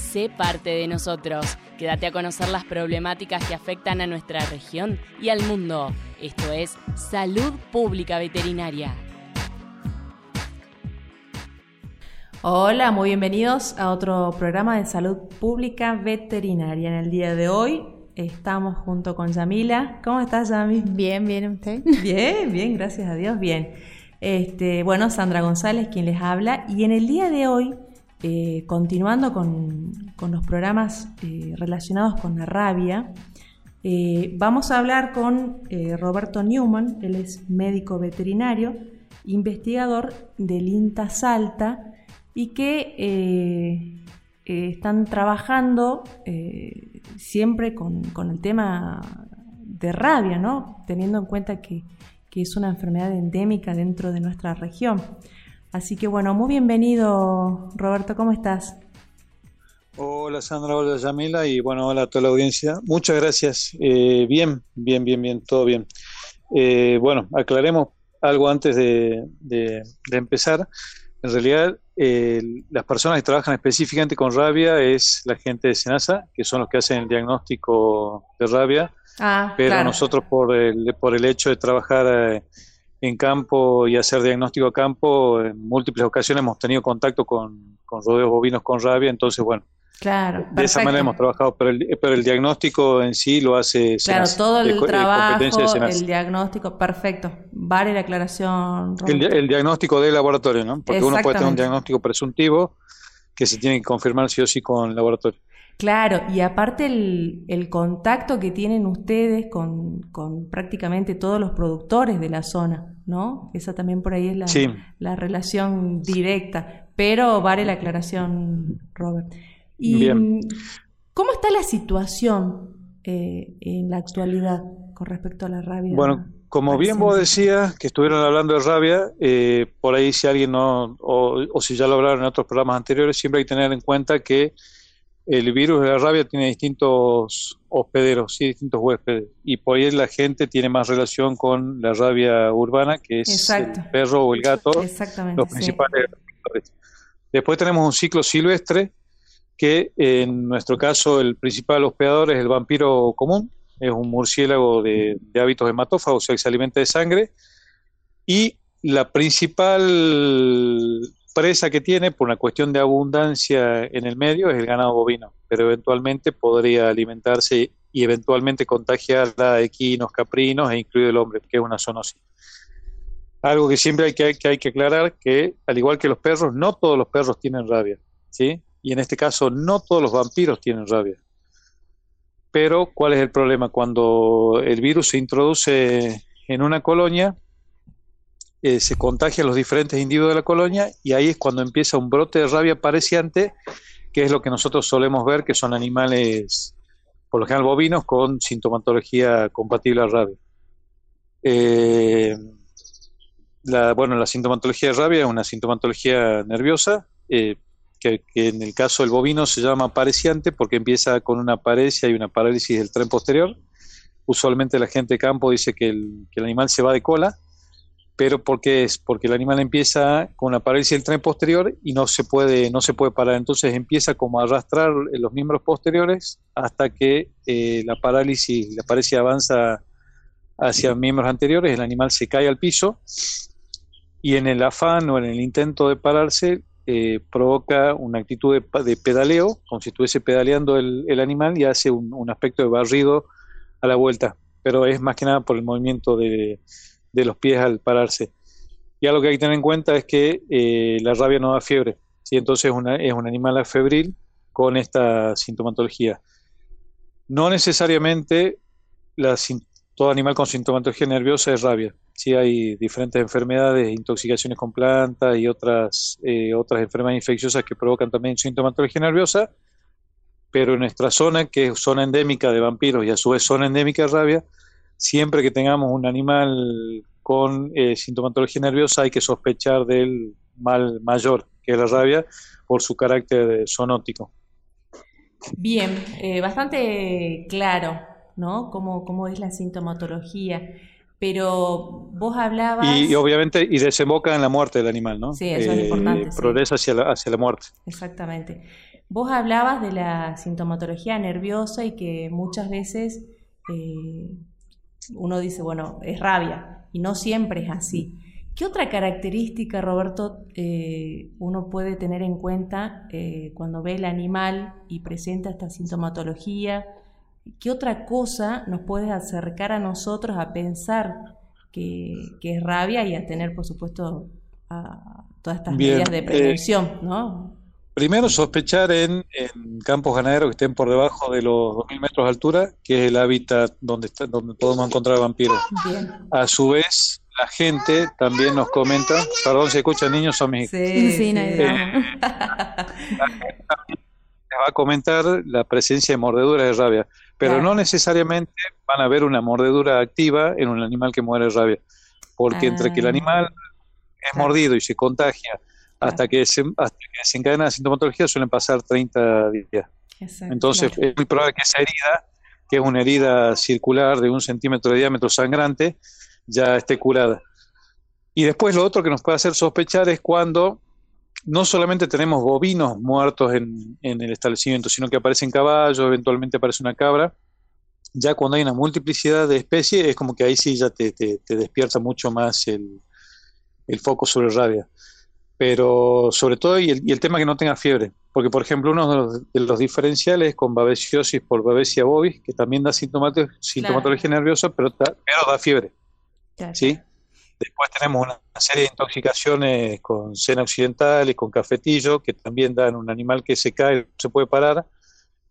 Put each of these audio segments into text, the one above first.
Sé parte de nosotros. Quédate a conocer las problemáticas que afectan a nuestra región y al mundo. Esto es Salud Pública Veterinaria. Hola, muy bienvenidos a otro programa de salud pública veterinaria. En el día de hoy estamos junto con Yamila. ¿Cómo estás, Yami? Bien, bien, ¿usted? Bien, bien, gracias a Dios, bien. Este, bueno, Sandra González quien les habla. Y en el día de hoy, eh, continuando con, los programas eh, relacionados con la rabia, eh, vamos a hablar con Roberto Newman, él es médico veterinario, investigador del INTA Salta y que están trabajando siempre con, el tema de rabia, ¿no? teniendo en cuenta que, es una enfermedad endémica dentro de nuestra región. Así que bueno, muy bienvenido Roberto, ¿cómo estás? Hola Sandra, hola Yamila y bueno, hola a toda la audiencia. Muchas gracias. bien, bien, bien, bien, todo bien. bueno, aclaremos algo antes de, de empezar. En realidad, eh, las personas que trabajan específicamente con rabia es la gente de SENASA, que son los que hacen el diagnóstico de rabia. Ah, pero nosotros por el, por el hecho de trabajar eh, en campo y hacer diagnóstico a campo, en múltiples ocasiones hemos tenido contacto con, con rodeos bovinos con rabia, entonces bueno, Claro, de esa manera hemos trabajado, pero el, pero el diagnóstico en sí lo hace. Claro, todo el trabajo, el diagnóstico, perfecto. Vale la aclaración. El, diagnóstico de laboratorio, ¿no? Porque uno puede tener un diagnóstico presuntivo que se tiene que confirmar sí o sí con el laboratorio. Claro, y aparte el, contacto que tienen ustedes con, con, prácticamente todos los productores de la zona, ¿no? Esa también por ahí es la, la relación directa, pero vale la aclaración, Robert. Y, ¿Cómo está la situación eh, en la actualidad con respecto a la rabia? Bueno, como bien vos decías, que estuvieron hablando de rabia, eh, por ahí si alguien no, o, si ya lo hablaron en otros programas anteriores, siempre hay que tener en cuenta que el virus de la rabia tiene distintos hospederos, sí, distintos huéspedes, y por ahí la gente tiene más relación con la rabia urbana, que es el perro o el gato, los principales. Después tenemos un ciclo silvestre, que en nuestro caso el principal hospedador es el vampiro común, es un murciélago de, hábitos hematófagos, o sea, que se alimenta de sangre, y la principal presa que tiene por una cuestión de abundancia en el medio es el ganado bovino, pero eventualmente podría alimentarse y eventualmente contagiar a equinos, caprinos e incluido el hombre, que es una zoonosis. Algo que siempre hay que, que, hay que aclarar que, al igual que los perros, no todos los perros tienen rabia, ¿sí? y en este caso no todos los vampiros tienen rabia. Pero, ¿cuál es el problema? Cuando el virus se introduce en una colonia, eh, se contagia a los diferentes individuos de la colonia y ahí es cuando empieza un brote de rabia pareciente, que es lo que nosotros solemos ver, que son animales, por lo general bovinos, con sintomatología compatible a rabia. Eh, la, bueno, la sintomatología de rabia es una sintomatología nerviosa, eh, que, en el caso del bovino se llama pareciante porque empieza con una paresia y una parálisis del tren posterior. Usualmente la gente de campo dice que el, animal se va de cola, pero ¿por qué es? Porque el animal empieza con una parálisis del tren posterior y no se puede, no se puede parar. Entonces empieza como a arrastrar los miembros posteriores hasta que eh, la parálisis, la paresia avanza hacia miembros anteriores, el animal se cae al piso y en el afán o en el intento de pararse eh, provoca una actitud de, pedaleo, como si estuviese pedaleando el, animal y hace un, aspecto de barrido a la vuelta, pero es más que nada por el movimiento de, los pies al pararse. Y algo que hay que tener en cuenta es que eh, la rabia no da fiebre, ¿sí? entonces una, es un animal febril con esta sintomatología. No necesariamente todo animal con sintomatología nerviosa es rabia sí hay diferentes enfermedades, intoxicaciones con plantas y otras, eh, otras enfermedades infecciosas que provocan también sintomatología nerviosa, pero en nuestra zona, que es zona endémica de vampiros y a su vez zona endémica de rabia, siempre que tengamos un animal con eh, sintomatología nerviosa hay que sospechar del mal mayor, que es la rabia, por su carácter zoonótico. Bien, eh, bastante claro, ¿no? Cómo, cómo es la sintomatología pero vos hablabas... Y, obviamente, y desemboca en la muerte del animal, ¿no? Sí, eso es eh, importante. Progresa hacia, la, hacia la muerte. Exactamente. Vos hablabas de la sintomatología nerviosa y que muchas veces eh, uno dice, bueno, es rabia, y no siempre es así. ¿Qué otra característica, Roberto, eh, uno puede tener en cuenta eh, cuando ve el animal y presenta esta sintomatología? ¿Qué otra cosa nos puede acercar a nosotros a pensar que, es rabia y a tener, por supuesto, todas estas medidas de eh, prevención, ¿no? Primero, sospechar en, campos ganaderos que estén por debajo de los 2.000 metros de altura, que es el hábitat donde, donde podemos encontrar vampiros. A su vez, la gente también nos comenta, perdón si escuchan niños, son mis... Sí, sí, no eh, la gente también va a comentar la presencia de mordeduras de rabia, pero no necesariamente van a ver una mordedura activa en un animal que muere de rabia, porque entre que el ah. animal es mordido y se contagia hasta que se, hasta que se encadena la sintomatología suelen pasar 30 días. Entonces es muy probable que esa herida, que es una herida circular de un centímetro de diámetro sangrante, ya esté curada. Y después lo otro que nos puede hacer sospechar es cuando no solamente tenemos bovinos muertos en, el establecimiento, sino que aparecen caballos, eventualmente aparece una cabra. Ya cuando hay una multiplicidad de especies, es como que ahí sí ya te, despierta mucho más el, foco sobre rabia. Pero sobre todo, y el, tema que no tenga fiebre. Porque, por ejemplo, uno de los, diferenciales con babesiosis por babesia bovis, que también da sintomatología nerviosa, pero, pero da fiebre. ¿sí? Después tenemos una serie de intoxicaciones con cena occidental y con cafetillo, que también dan un animal que se cae, se puede parar,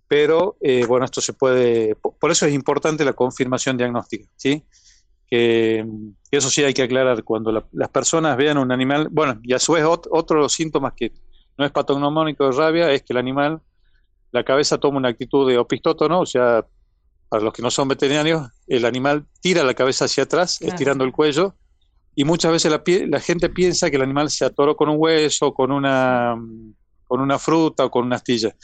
pero eh, bueno, esto se puede, por eso es importante la confirmación diagnóstica, ¿sí? Que, eso sí hay que aclarar, cuando las personas vean un animal, bueno, y a su vez otro de los síntomas que no es patognomónico de rabia es que el animal, la cabeza toma una actitud de opistótono, o sea, para los que no son veterinarios, el animal tira la cabeza hacia atrás, estirando el cuello, y muchas veces la, la, gente piensa que el animal se atoró con un hueso, con una, con una fruta o con una astilla.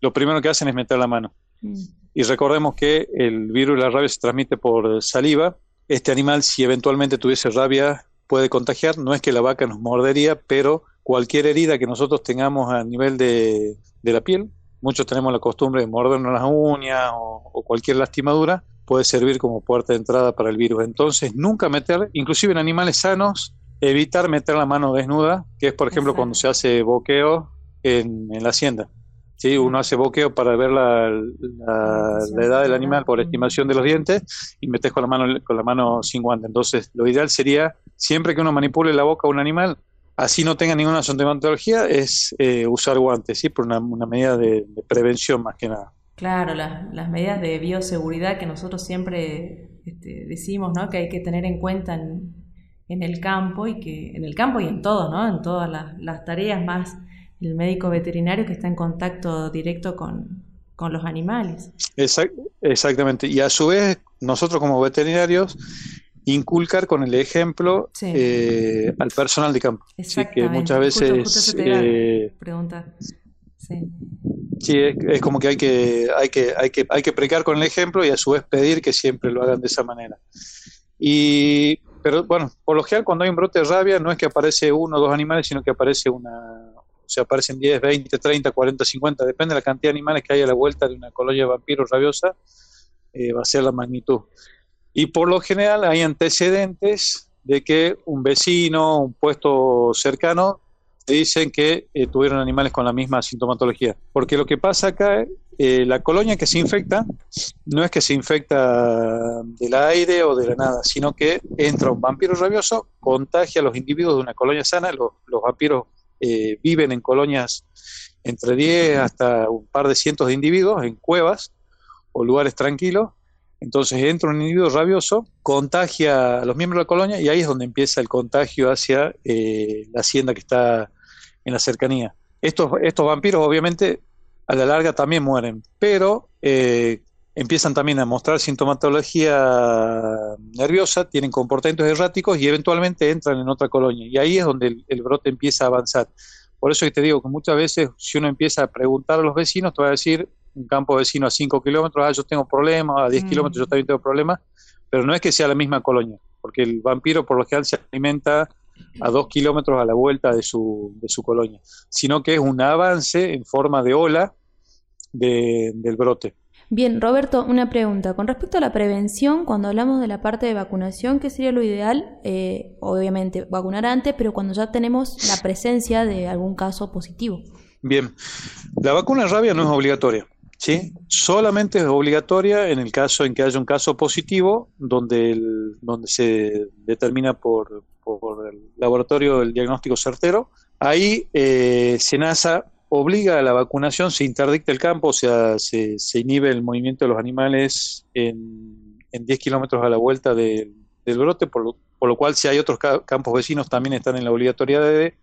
Lo primero que hacen es meter la mano. Mm. Y recordemos que el virus de la rabia se transmite por saliva. Este animal, si eventualmente tuviese rabia, puede contagiar. No es que la vaca nos mordería, pero cualquier herida que nosotros tengamos a nivel de, de la piel, muchos tenemos la costumbre de mordernos las uñas o, cualquier lastimadura, puede servir como puerta de entrada para el virus. Entonces, nunca meter, inclusive en animales sanos, evitar meter la mano desnuda, que es, por ejemplo, cuando se hace boqueo en, la hacienda. ¿Sí? Uno hace boqueo para ver la, la, edad del animal por estimación de los dientes y metes con la mano, con la mano sin guante. Entonces, lo ideal sería, siempre que uno manipule la boca a un animal, así no tenga ninguna sintomatología, es eh, usar guantes, ¿sí? por una, medida de, prevención más que nada. Claro, las medidas de bioseguridad que nosotros siempre este, decimos, ¿no? Que hay que tener en cuenta en, el campo y que en el campo y en todo, ¿no? En todas las, tareas más el médico veterinario que está en contacto directo con, los animales. exactamente. Y a su vez, nosotros como veterinarios inculcar con el ejemplo eh, al personal de campo. Sí, que muchas veces... Eh, pregunta. Sí. es, como que hay que, hay, que, hay, que, hay que precar con el ejemplo y a su vez pedir que siempre lo hagan de esa manera. Y, pero bueno, por lo general cuando hay un brote de rabia no es que aparece uno o dos animales, sino que aparece una, sea, aparecen 10, 20, 30, 40, 50, depende de la cantidad de animales que hay a la vuelta de una colonia de vampiros rabiosa, eh, va a ser la magnitud. Y por lo general hay antecedentes de que un vecino, un puesto cercano, dicen que eh, tuvieron animales con la misma sintomatología. Porque lo que pasa acá, eh, la colonia que se infecta, no es que se infecta del aire o de la nada, sino que entra un vampiro rabioso, contagia a los individuos de una colonia sana. Los, vampiros eh, viven en colonias entre 10 hasta un par de cientos de individuos, en cuevas o lugares tranquilos, entonces entra un individuo rabioso, contagia a los miembros de la colonia y ahí es donde empieza el contagio hacia eh, la hacienda que está en la cercanía. Estos, estos vampiros obviamente a la larga también mueren, pero eh, empiezan también a mostrar sintomatología nerviosa, tienen comportamientos erráticos y eventualmente entran en otra colonia. Y ahí es donde el, brote empieza a avanzar. Por eso que te digo que muchas veces si uno empieza a preguntar a los vecinos, te va a decir, un campo vecino a 5 kilómetros, ah, yo tengo problemas, a 10 mm. kilómetros yo también tengo problemas, pero no es que sea la misma colonia, porque el vampiro por lo general se alimenta a 2 kilómetros a la vuelta de su, de su colonia, sino que es un avance en forma de ola del brote. Bien, Roberto, una pregunta. Con respecto a la prevención, cuando hablamos de la parte de vacunación, ¿qué sería lo ideal? Eh, obviamente, vacunar antes, pero cuando ya tenemos la presencia de algún caso positivo. Bien, la vacuna de rabia no es obligatoria. ¿sí? Solamente es obligatoria en el caso en que haya un caso positivo donde, el, donde se determina por, por el laboratorio el diagnóstico certero. Ahí eh, SENASA obliga a la vacunación, se interdicta el campo, o sea, se, inhibe el movimiento de los animales en, en 10 kilómetros a la vuelta del brote, por lo, por lo, cual si hay otros campos vecinos también están en la obligatoriedad de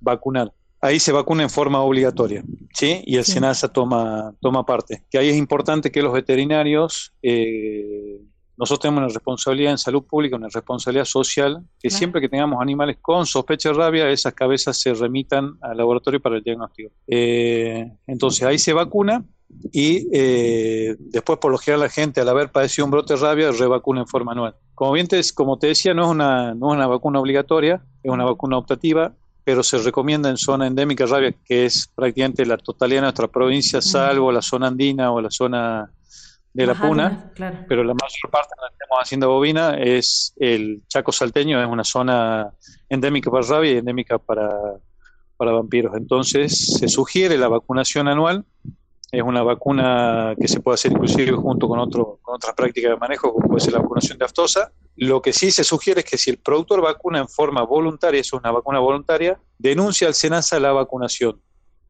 vacunar. Ahí se vacuna en forma obligatoria, ¿sí? Y el SENASA toma, toma parte. Que ahí es importante que los veterinarios eh, nosotros tenemos una responsabilidad en salud pública, una responsabilidad social, que siempre que tengamos animales con sospecha de rabia, esas cabezas se remitan al laboratorio para el diagnóstico. Eh, entonces ahí se vacuna y eh, después por lo general la gente al haber padecido un brote de rabia revacuna en forma anual. Como bien te, como te decía, no es, una, no es una vacuna obligatoria, es una vacuna optativa, pero se recomienda en zona endémica de rabia, que es prácticamente la totalidad de nuestra provincia, salvo la zona andina o la zona de la Puna, pero la mayor parte de la estamos haciendo bovina es el Chaco salteño, es una zona endémica para rabia y endémica para, para vampiros. Entonces se sugiere la vacunación anual, es una vacuna que se puede hacer inclusive junto con, otro, con otras prácticas de manejo, como puede ser la vacunación de aftosa. Lo que sí se sugiere es que si el productor vacuna en forma voluntaria, eso es una vacuna voluntaria, denuncia al SENASA la vacunación.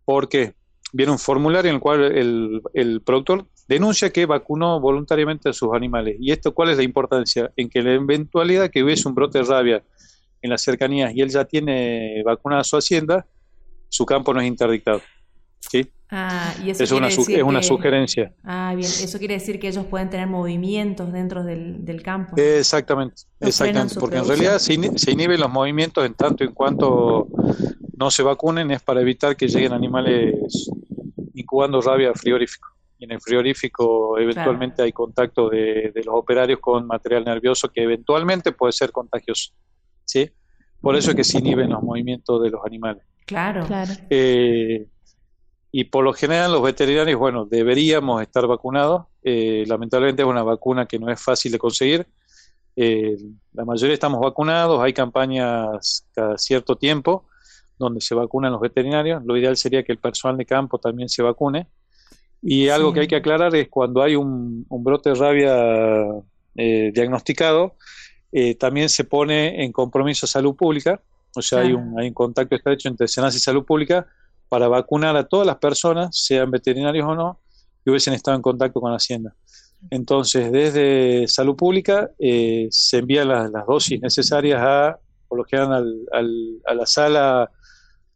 ¿Por qué? Viene un formulario en el cual el, el productor denuncia que vacunó voluntariamente a sus animales. ¿Y esto cuál es la importancia? En que la eventualidad que hubiese un brote de rabia en las cercanías y él ya tiene vacunada su hacienda, su campo no es interdictado. ¿Sí? Ah, y eso es, una, es una sugerencia. Ah, bien. Eso quiere decir que ellos pueden tener movimientos dentro del, del campo. Exactamente, exactamente. Porque en realidad se, se inhiben los movimientos en tanto en cuanto no se vacunen, es para evitar que lleguen animales incubando rabia frigorífico en el frigorífico eventualmente hay contacto de, los operarios con material nervioso que eventualmente puede ser contagioso. ¿sí? Por eso es que se inhiben los movimientos de los animales. Claro, claro. Eh, y por lo general los veterinarios, bueno, deberíamos estar vacunados. Eh, lamentablemente es una vacuna que no es fácil de conseguir. Eh, la mayoría estamos vacunados, hay campañas cada cierto tiempo donde se vacunan los veterinarios. Lo ideal sería que el personal de campo también se vacune. Y algo que hay que aclarar es cuando hay un, brote de rabia eh, diagnosticado, eh, también se pone en compromiso salud pública, o sea, hay, un, hay un contacto estrecho entre SENAS y salud pública para vacunar a todas las personas, sean veterinarios o no, que hubiesen estado en contacto con la Hacienda. Entonces, desde salud pública eh, se envían las, dosis necesarias a, por lo que al, a la sala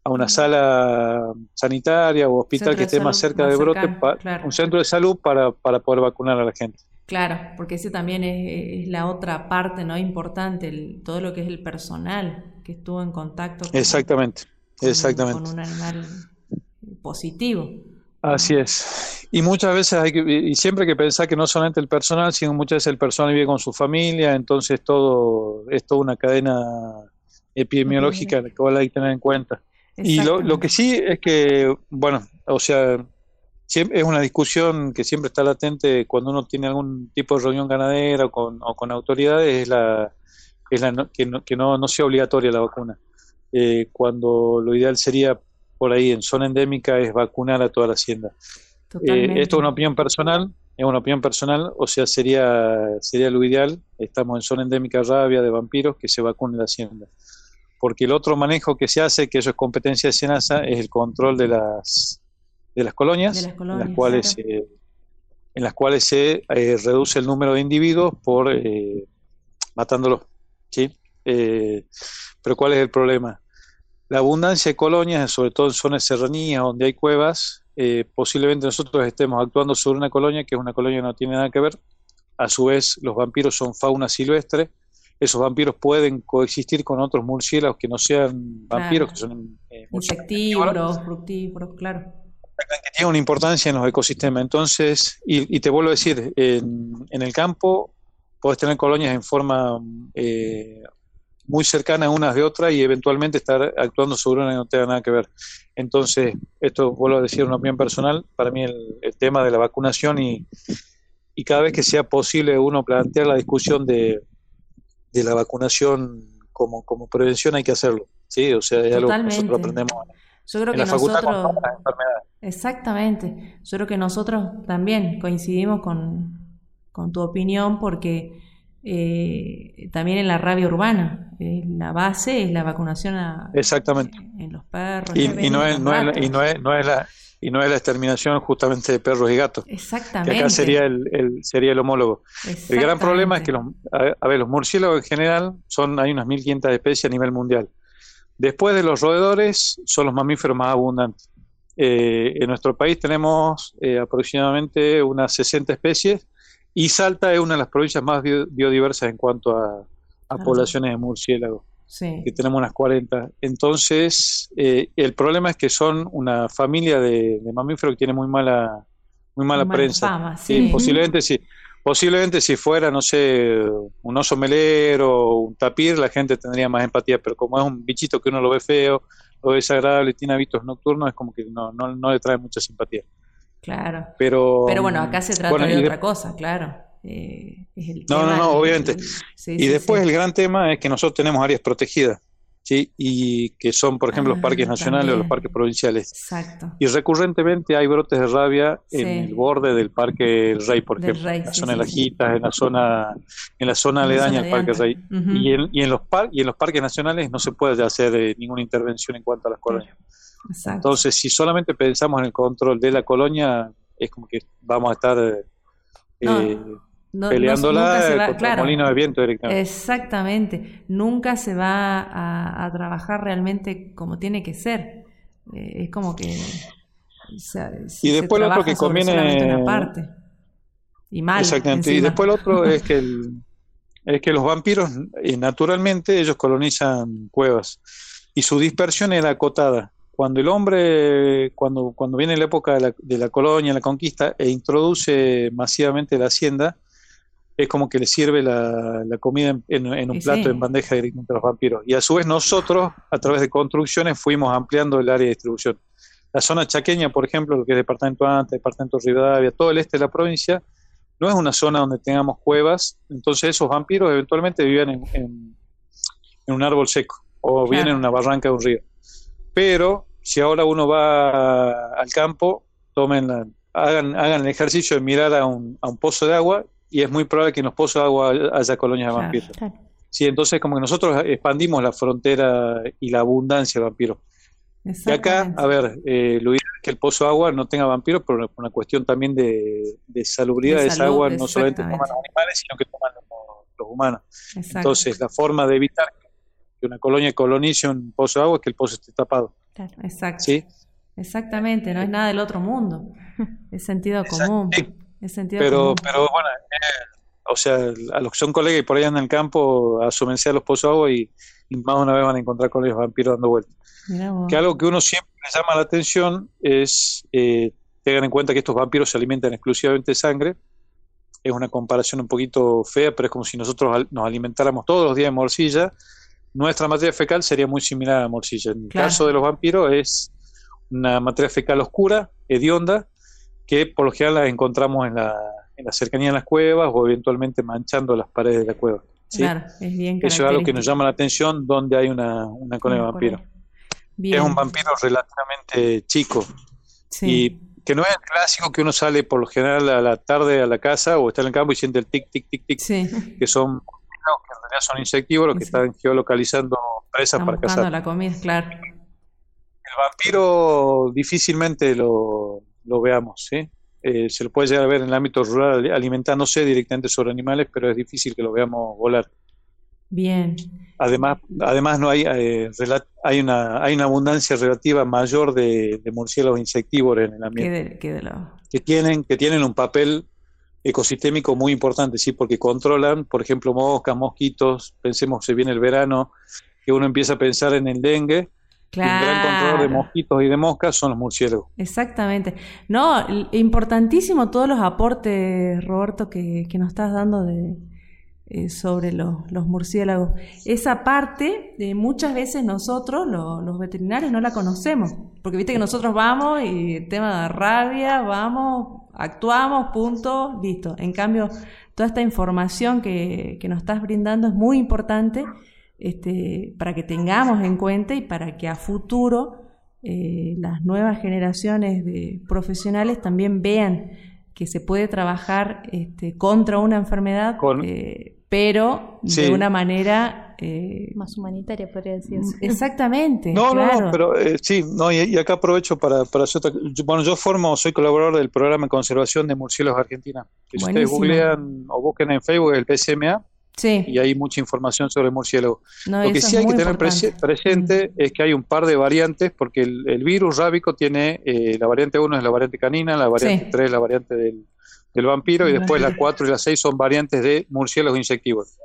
a una sala sanitaria o hospital que esté más cerca de brote, un centro de salud para, para, poder vacunar a la gente. Claro, porque ese también es, la otra parte no importante, todo lo que es el personal que estuvo en contacto con, exactamente, exactamente. con un animal positivo. Así es. Y muchas veces hay que, y siempre hay que pensar que no solamente el personal, sino muchas veces el personal vive con su familia, entonces todo es toda una cadena epidemiológica que hay que tener en cuenta. Y lo, lo, que sí es que, bueno, o sea, es una discusión que siempre está latente cuando uno tiene algún tipo de reunión ganadera o con, o con autoridades, es la, es la que, no, que no, no sea obligatoria la vacuna. Eh, cuando lo ideal sería, por ahí, en zona endémica, es vacunar a toda la hacienda. Eh, esto es una opinión personal, es una opinión personal, o sea, sería, sería lo ideal, estamos en zona endémica rabia de vampiros, que se vacune la hacienda porque el otro manejo que se hace, que eso es competencia de SENASA, es el control de las, de las colonias, en las cuales, en las cuales se eh, reduce el número de individuos por eh, matándolos. ¿sí? Eh, pero ¿cuál es el problema? La abundancia de colonias, sobre todo en zonas serranías donde hay cuevas, posiblemente nosotros estemos actuando sobre una colonia que es una colonia que no tiene nada que ver. A su vez, los vampiros son fauna silvestre esos vampiros pueden coexistir con otros murciélagos que no sean vampiros, que son eh, insectívoros, fructívoros, claro. Que tiene una importancia en los ecosistemas. Entonces, y, te vuelvo a decir, en, el campo puedes tener colonias en forma eh, muy cercanas unas de otras y eventualmente estar actuando sobre una que no tenga nada que ver. Entonces, esto vuelvo a decir una opinión personal, para mí el, tema de la vacunación y, y, cada vez que sea posible uno plantear la discusión de, de la vacunación como, como prevención hay que hacerlo. Sí, o sea, es algo que nosotros aprendemos yo creo que nosotros, exactamente, yo creo que nosotros también coincidimos con, con tu opinión porque eh, también en la rabia urbana, eh, la base es la vacunación a, Exactamente. En, los perros. Y, no es, no, es, y no, es, no es la y no es la exterminación justamente de perros y gatos. Exactamente. Que acá sería el, el sería el homólogo. El gran problema es que los, a, ver, los murciélagos en general son hay unas 1500 especies a nivel mundial. Después de los roedores, son los mamíferos más abundantes. Eh, en nuestro país tenemos eh, aproximadamente unas 60 especies y Salta es una de las provincias más biodiversas en cuanto a, poblaciones de murciélagos, que tenemos unas 40. Entonces, eh, el problema es que son una familia de, mamíferos que tiene muy mala, muy mala prensa. posiblemente sí. Posiblemente si fuera, no sé, un oso melero o un tapir, la gente tendría más empatía, pero como es un bichito que uno lo ve feo, lo ve desagradable, tiene hábitos nocturnos, es como que no, no, no le trae mucha simpatía. Claro. Pero, pero bueno, acá se trata de otra cosa, claro. Eh, no, no, no, obviamente. y después el gran tema es que nosotros tenemos áreas protegidas. ¿sí? y que son, por ejemplo, los parques ah, nacionales o los parques provinciales. Exacto. Y recurrentemente hay brotes de rabia en el borde del Parque El Rey, por ejemplo, en la zona de las Jitas, en la zona, en la zona aledaña al Parque El Rey. y, en, y, en los par y en los parques nacionales no se puede hacer eh, ninguna intervención en cuanto a las colonias. Entonces, si solamente pensamos en el control de la colonia, es como que vamos a estar... Eh, peleándola contra molino de viento directamente. Exactamente, nunca se va a, trabajar realmente como tiene que ser. Eh, es como que... y después lo otro que conviene... parte. Y mal. Exactamente, y después lo otro es que es que los vampiros eh, naturalmente ellos colonizan cuevas y su dispersión era acotada. Cuando el hombre, cuando, cuando viene la época de la, de la colonia, la conquista, e introduce masivamente la hacienda, es como que le sirve la, comida en, un plato, en bandeja directamente a los vampiros. Y a su vez nosotros, a través de construcciones, fuimos ampliando el área de distribución. La zona chaqueña, por ejemplo, lo que es Departamento Ante, Departamento Rivadavia, todo el este de la provincia, no es una zona donde tengamos cuevas, entonces esos vampiros eventualmente vivían en, un árbol seco o viven en una barranca de un río. Pero si ahora uno va al campo, tomen hagan, hagan el ejercicio de mirar a un, a un pozo de agua y es muy probable que en los pozos de agua haya colonias de vampiros. Sí, entonces como que nosotros expandimos la frontera y la abundancia de vampiros. Y acá, a ver, eh, lo ideal es que el pozo de agua no tenga vampiros por una, cuestión también de, salubridad de, esa agua, no solamente toman los animales, sino que toman los, humanos. Entonces, la forma de evitar que una colonia colonice un pozo de agua es que el pozo esté tapado. exacto. ¿Sí? Exactamente, no es nada del otro mundo, es sentido común pero, pero bueno, eh, o sea, a los que son colegas y por ahí andan en el campo, asumense a los pozos agua y, más una vez van a encontrar con los vampiros dando vueltas. Que algo que uno siempre le llama la atención es, eh, tengan en cuenta que estos vampiros se alimentan exclusivamente de sangre. Es una comparación un poquito fea, pero es como si nosotros nos alimentáramos todos los días de morcilla. Nuestra materia fecal sería muy similar a la morcilla. En el caso de los vampiros es una materia fecal oscura, hedionda, que por lo general las encontramos en la, en la cercanía de las cuevas o eventualmente manchando las paredes de la cueva. Claro, es bien Eso es algo que nos llama la atención donde hay una, una cone de vampiro. Es un vampiro relativamente chico y que no es el clásico que uno sale por lo general a la tarde a la casa o está en el campo y siente el tic, tic, tic, tic, que son que en realidad son insectívoros que están geolocalizando presas para cazar. la comida, claro. El vampiro difícilmente lo, lo veamos. ¿sí? Eh, se lo puede llegar a ver en el ámbito rural alimentándose directamente sobre animales, pero es difícil que lo veamos volar. Bien. Además, además no hay, eh, hay, una, hay una abundancia relativa mayor de, murciélagos insectívoros en el ambiente. Que tienen, que tienen un papel ecosistémico muy importante, sí, porque controlan, por ejemplo, moscas, mosquitos, pensemos se viene el verano, que uno empieza a pensar en el dengue, Claro. Un gran control de mosquitos y de moscas son los murciélagos. Exactamente. No, importantísimo todos los aportes, Roberto, que, nos estás dando de, eh, sobre los murciélagos. Esa parte, de muchas veces nosotros, los veterinarios, no la conocemos, porque viste que nosotros vamos y el tema de rabia, vamos, actuamos, punto, listo. En cambio, toda esta información que, que nos estás brindando es muy importante este, para que tengamos en cuenta y para que a futuro eh, las nuevas generaciones de profesionales también vean que se puede trabajar este, contra una enfermedad, eh, pero de una manera... Eh, Más humanitaria, podría decirse. Exactamente. No, no, pero sí, no, y, acá aprovecho para, para hacer Bueno, yo formo, soy colaborador del programa de conservación de murciélagos Argentina. si ustedes googlean o busquen en Facebook el PSMA, y hay mucha información sobre el murciélago. Lo que sí hay que tener presente es que hay un par de variantes, porque el, virus rábico tiene, eh, la variante 1 es la variante canina, la variante 3 es la variante del, vampiro, y después la 4 y la 6 son variantes de murciélagos insectivos.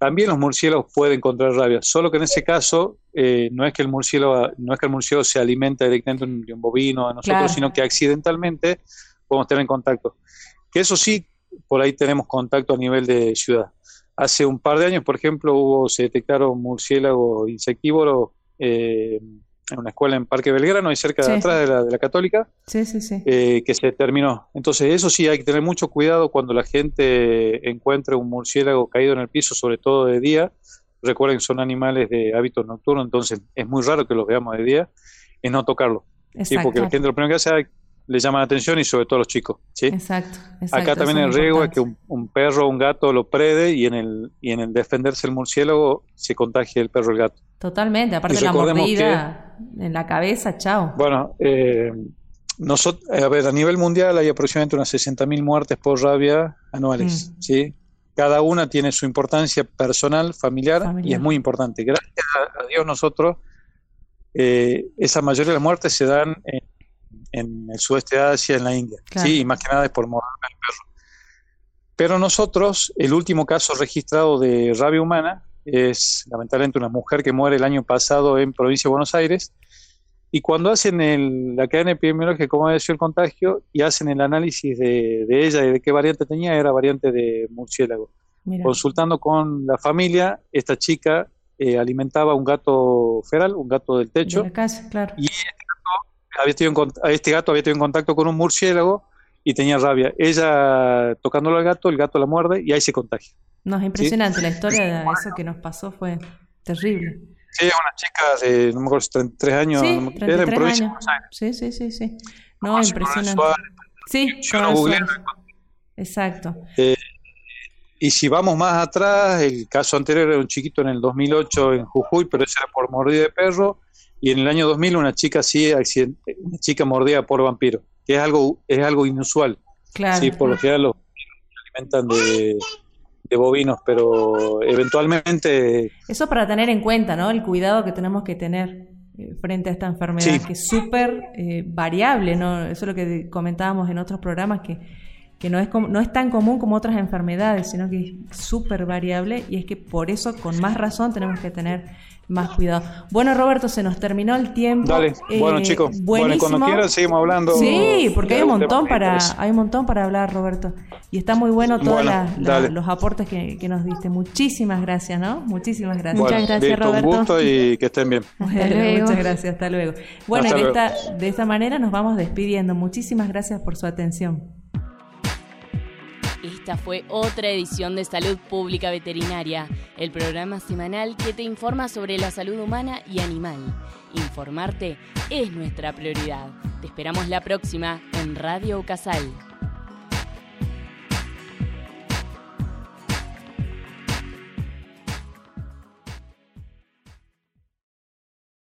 También los murciélagos pueden contraer rabia, solo que en ese caso eh, no es que el murciélago no es que el murciélago se alimenta directamente de un bovino a nosotros, sino que accidentalmente podemos tener en contacto. Que eso sí por ahí tenemos contacto a nivel de ciudad. Hace un par de años, por ejemplo, hubo, se detectaron murciélagos insectívoros eh, en una escuela en Parque Belgrano, ahí cerca de atrás de la, de la Católica, sí, sí, sí. Eh, que se terminó. Entonces, eso sí, hay que tener mucho cuidado cuando la gente encuentre un murciélago caído en el piso, sobre todo de día. Recuerden son animales de hábitos nocturnos, entonces es muy raro que los veamos de día, es no tocarlo. ¿sí? Porque la gente lo primero que hace es le llama la atención y sobre todo a los chicos. ¿sí? Exacto, Acá también el riesgo es que un, perro o un gato lo prede y en el y en el defenderse el murciélago se contagie el perro o el gato. Totalmente, aparte la mordida en la cabeza, chao. Bueno, eh, nosotros, a ver, a nivel mundial hay aproximadamente unas 60.000 muertes por rabia anuales, mm. ¿sí? Cada una tiene su importancia personal, familiar, y es muy importante. Gracias a Dios nosotros, eh, esa mayoría de las muertes se dan en en el sudeste de Asia, en la India. Sí, y más que nada es por morir al perro. Pero nosotros, el último caso registrado de rabia humana es lamentablemente una mujer que muere el año pasado en provincia de Buenos Aires. Y cuando hacen el, la cadena epidemiológica, cómo sido el contagio, y hacen el análisis de, ella y de qué variante tenía, era variante de murciélago. Consultando con la familia, esta chica eh, alimentaba un gato feral, un gato del techo. claro. Y había este gato había tenido contacto con un murciélago y tenía rabia. Ella tocándolo al gato, el gato la muerde y ahí se contagia. No, es impresionante. La historia de eso que nos pasó fue terrible. Sí, una chica de, no me acuerdo, 33 años. Sí, era en provincia Sí, sí, sí, sí. No, impresionante. Sí, Exacto. Eh, y si vamos más atrás, el caso anterior era un chiquito en el 2008 en Jujuy, pero ese era por mordida de perro y en el año 2000 una chica sí, una chica mordida por vampiro, que es algo, es algo inusual. Claro. Sí, por lo general los alimentan de, bovinos, pero eventualmente... Eso para tener en cuenta, ¿no? El cuidado que tenemos que tener eh, frente a esta enfermedad, que es súper eh, variable, ¿no? Eso es lo que comentábamos en otros programas, que, que no, es no es tan común como otras enfermedades, sino que es súper variable y es que por eso, con más razón, tenemos que tener más cuidado. Bueno, Roberto, se nos terminó el tiempo. Dale, bueno eh, chicos, bueno, cuando quieran seguimos hablando. Sí, porque hay un montón para hay un montón para hablar, Roberto. Y está muy bueno todos los aportes que, nos diste. Muchísimas gracias, ¿no? Muchísimas gracias. muchas gracias, Roberto. Un gusto y que estén bien. muchas gracias, hasta luego. Bueno, de, Esta, de esta manera nos vamos despidiendo. Muchísimas gracias por su atención. Esta fue otra edición de Salud Pública Veterinaria, el programa semanal que te informa sobre la salud humana y animal. Informarte es nuestra prioridad. Te esperamos la próxima en Radio Casal.